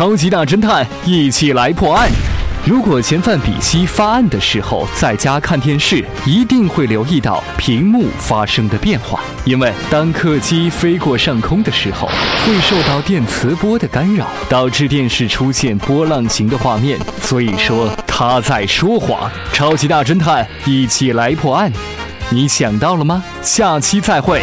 超级大侦探一起来破案。如果嫌犯比西发案的时候在家看电视，一定会留意到屏幕发生的变化，因为当客机飞过上空的时候，会受到电磁波的干扰，导致电视出现波浪形的画面。所以说他在说谎。超级大侦探一起来破案，你想到了吗？下期再会。